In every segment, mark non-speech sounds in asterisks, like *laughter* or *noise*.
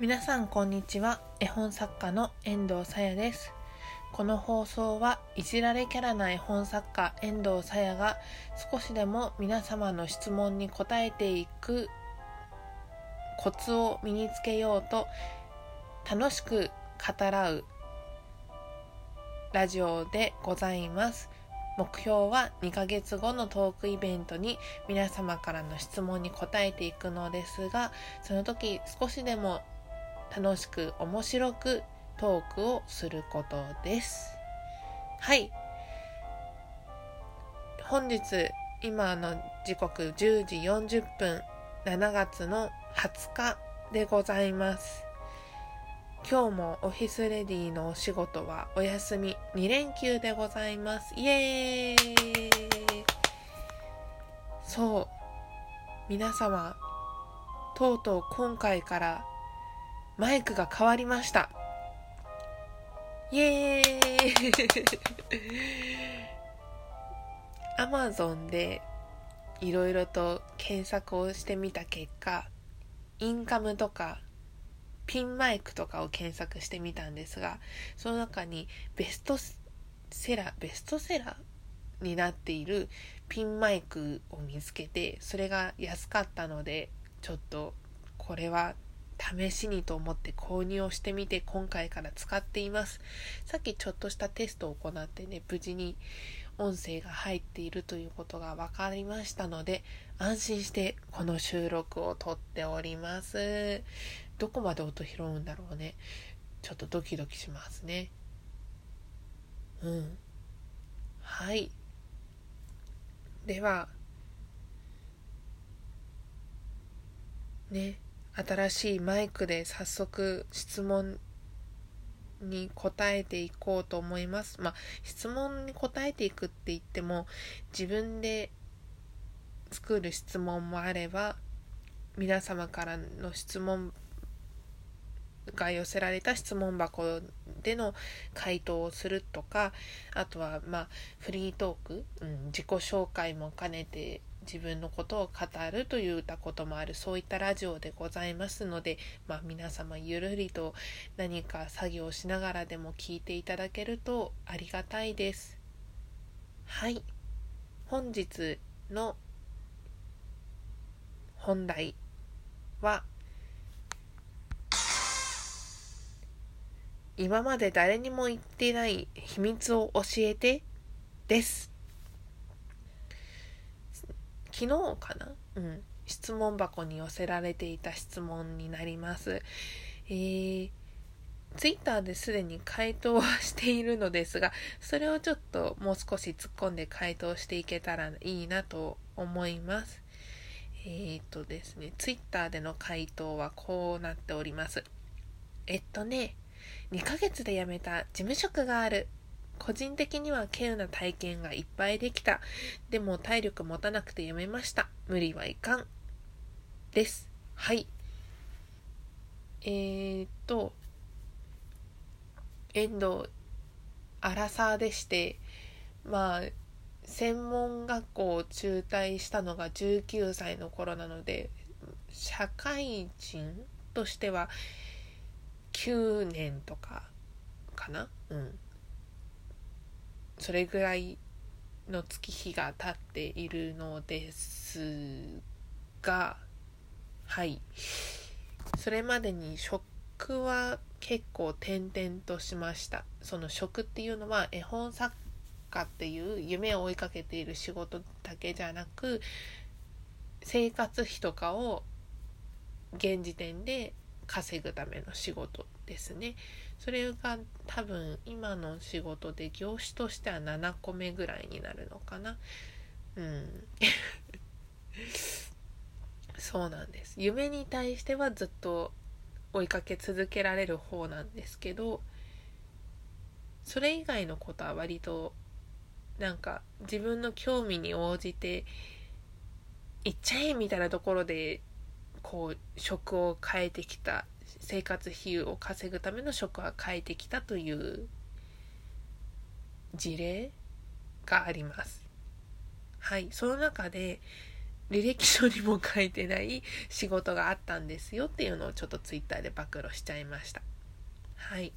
皆さんこんにちは。絵本作家の遠藤さやです。この放送はいじられキャラな絵本作家遠藤さやが少しでも皆様の質問に答えていくコツを身につけようと楽しく語らうラジオでございます。目標は2ヶ月後のトークイベントに皆様からの質問に答えていくのですがその時少しでも楽しく面白くトークをすることです。はい。本日今の時刻10時40分7月の20日でございます。今日もオフィスレディのお仕事はお休み2連休でございます。イエーイ。そう。皆様とうとう今回からマイクが変わりました。イエーイ。アマゾンでいろいろと検索をしてみた結果インカムとかピンマイクとかを検索してみたんですがその中にベストセラーベストセラーになっているピンマイクを見つけてそれが安かったのでちょっとこれは試しにと思って購入をしてみて今回から使っています。さっきちょっとしたテストを行ってね無事に音声が入っているということが分かりましたので安心してこの収録を撮っております。どこまで音拾うんだろうね。ちょっとドキドキしますね。うん。はい。では。ね。新しいマイクで早速質問に答えていこうと思います。まあ、質問に答えていくって言っても自分で作る質問もあれば皆様からの質問が寄せられた質問箱での回答をするとかあとはまあフリートーク、うん、自己紹介も兼ねて自分のことを語るといったこともあるそういったラジオでございますので、まあ、皆様ゆるりと何か作業しながらでも聞いていただけるとありがたいです。はい本日の本題は今まで誰にも言ってない秘密を教えてです昨日かな？うん質問箱に寄せられていた質問になりますえーツイッターですでに回答はしているのですが、それをちょっともう少し突っ込んで回答していけたらいいなと思います。えっ、ー、とですね、ツイッターでの回答はこうなっております。えっとね、2ヶ月で辞めた事務職がある。個人的には稀有な体験がいっぱいできた。でも体力持たなくて辞めました。無理はいかん。です。はい。えー、っと、遠藤アラサーでして、まあ、専門学校を中退したのが19歳の頃なので、社会人としては9年とかかな？うんそれぐらいの月日が経っているのですがはい。それまでに職は結構転々としました。その職っていうのは絵本作家っていう夢を追いかけている仕事だけじゃなく生活費とかを現時点で稼ぐための仕事。ですね。それが多分今の仕事で業種としては7個目ぐらいになるのかな。うん。*laughs* そうなんです。夢に対してはずっと追いかけ続けられる方なんですけどそれ以外のことは割となんか自分の興味に応じて行っちゃえみたいなところでこう職を変えてきた生活費を稼ぐための職は変えてきたという事例があります。はい、その中で履歴書にも書いてない仕事があったんですよっていうのをちょっとツイッターで暴露しちゃいましたはい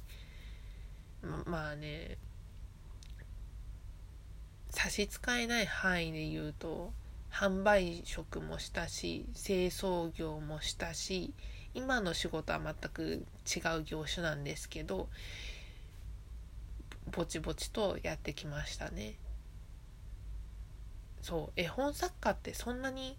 まあね差し支えない範囲で言うと販売職もしたし清掃業もしたし今の仕事は全く違う業種なんですけどぼちぼちとやってきましたねそう絵本作家ってそんなに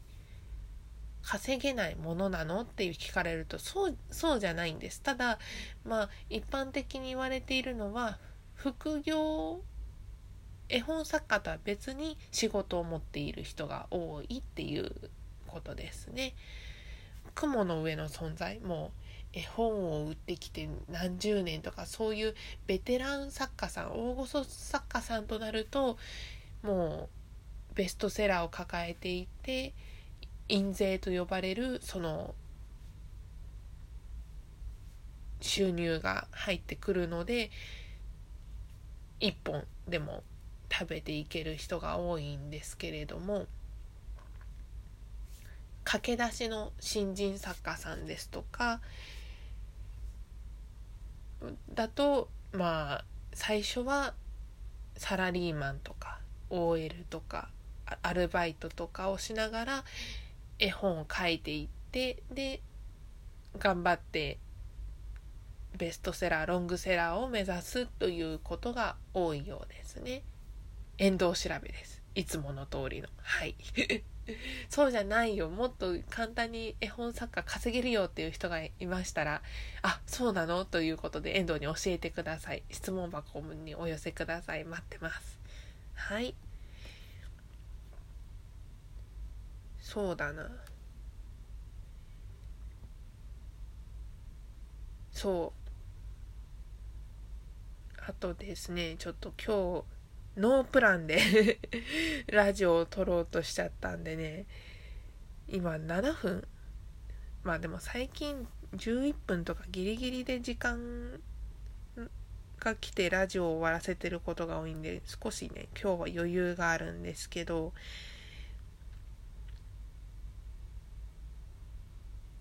稼げないものなのって聞かれるとそうそうじゃないんですただまあ一般的に言われているのは副業絵本作家とは別に仕事を持っている人が多いっていうことですね。雲の上の存在。もう絵本を売ってきて何十年とかそういうベテラン作家さん大御所作家さんとなるともうベストセラーを抱えていて印税と呼ばれるその収入が入ってくるので1本でも食べていける人が多いんですけれども駆け出しの新人作家さんですとかだとまあ最初はサラリーマンとか OL とかアルバイトとかをしながら絵本を書いていってで頑張ってベストセラーロングセラーを目指すということが多いようですね。遠藤調べです。いつもの通りの。はい。*laughs* そうじゃないよ。もっと簡単に絵本作家稼げるよっていう人がいましたら、あ、そうなの？ということで遠藤に教えてください。質問箱にお寄せください。待ってます。はい。そうだなそうあとですねちょっと今日ノープランで *laughs* ラジオを撮ろうとしちゃったんでね。今7分。まあでも最近11分とかギリギリで時間が来てラジオを終わらせてることが多いんで少しね今日は余裕があるんですけど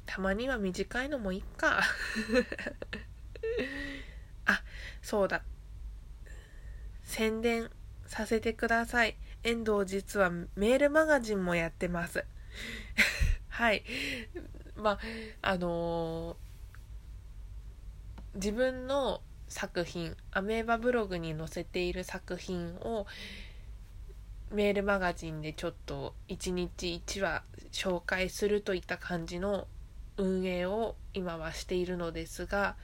たまには短いのもいっか。*laughs* あそうだ。宣伝。させてください。遠藤実はメールマガジンもやってます。*laughs* はい。まああのー、自分の作品アメーバブログに載せている作品をメールマガジンでちょっと1日1話紹介するといった感じの運営を今はしているのですが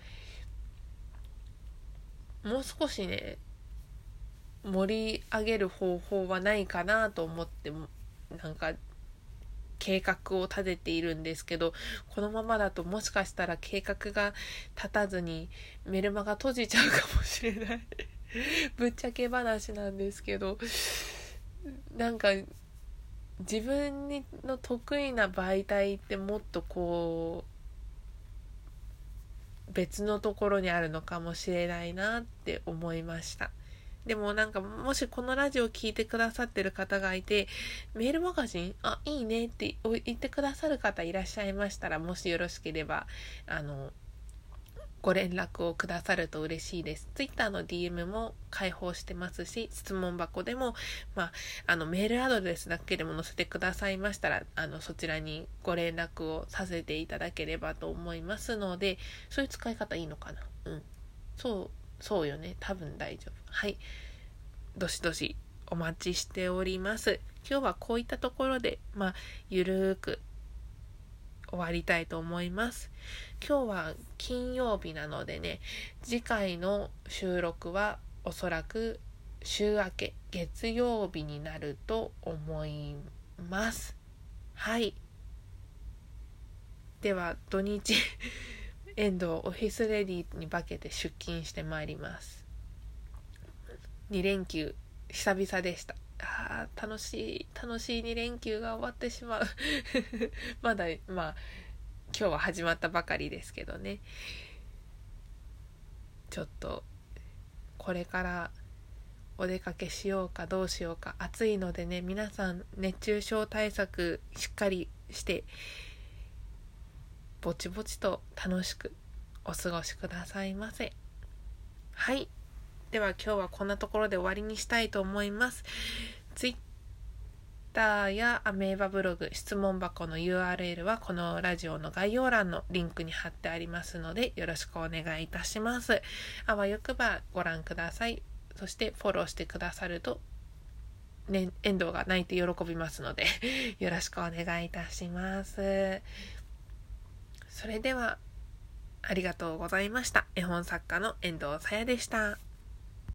もう少しね盛り上げる方法はないかなと思ってなんか計画を立てているんですけどこのままだともしかしたら計画が立たずにメルマが閉じちゃうかもしれない。*laughs* ぶっちゃけ話なんですけどなんか自分の得意な媒体ってもっとこう別のところにあるのかもしれないなって思いました。でもなんかもしこのラジオを聴いてくださってる方がいてメールマガジンあいいねって言ってくださる方いらっしゃいましたらもしよろしければあのご連絡をくださると嬉しいです。Twitter の DM も開放してますし、質問箱でも、まあ、あの、メールアドレスだけでも載せてくださいましたら、あの、そちらにご連絡をさせていただければと思いますので、そういう使い方いいのかな？うん。そう、そうよね。多分大丈夫。はい。どしどしお待ちしております。今日はこういったところで、まあ、ゆるーく終わりたいと思います。今日は金曜日なのでね、次回の収録はおそらく週明け月曜日になると思います。はい。では土日遠藤オフィスレディに化けて出勤してまいります。2連休久々でした。あ楽しい楽しい2連休が終わってしまう *laughs* まだまあ今日は始まったばかりですけどねちょっとこれからお出かけしようかどうしようか暑いのでね皆さん熱中症対策しっかりしてぼちぼちと楽しくお過ごしくださいませ。はい。では今日はこんなところで終わりにしたいと思います。Twitter やアメーバブログ質問箱の URL はこのラジオの概要欄のリンクに貼ってありますのでよろしくお願いいたします。あわよくばご覧ください。そしてフォローしてくださるとね、遠藤が泣いて喜びますのでよろしくお願いいたします。それでは、ありがとうございました。絵本作家の遠藤さやでした。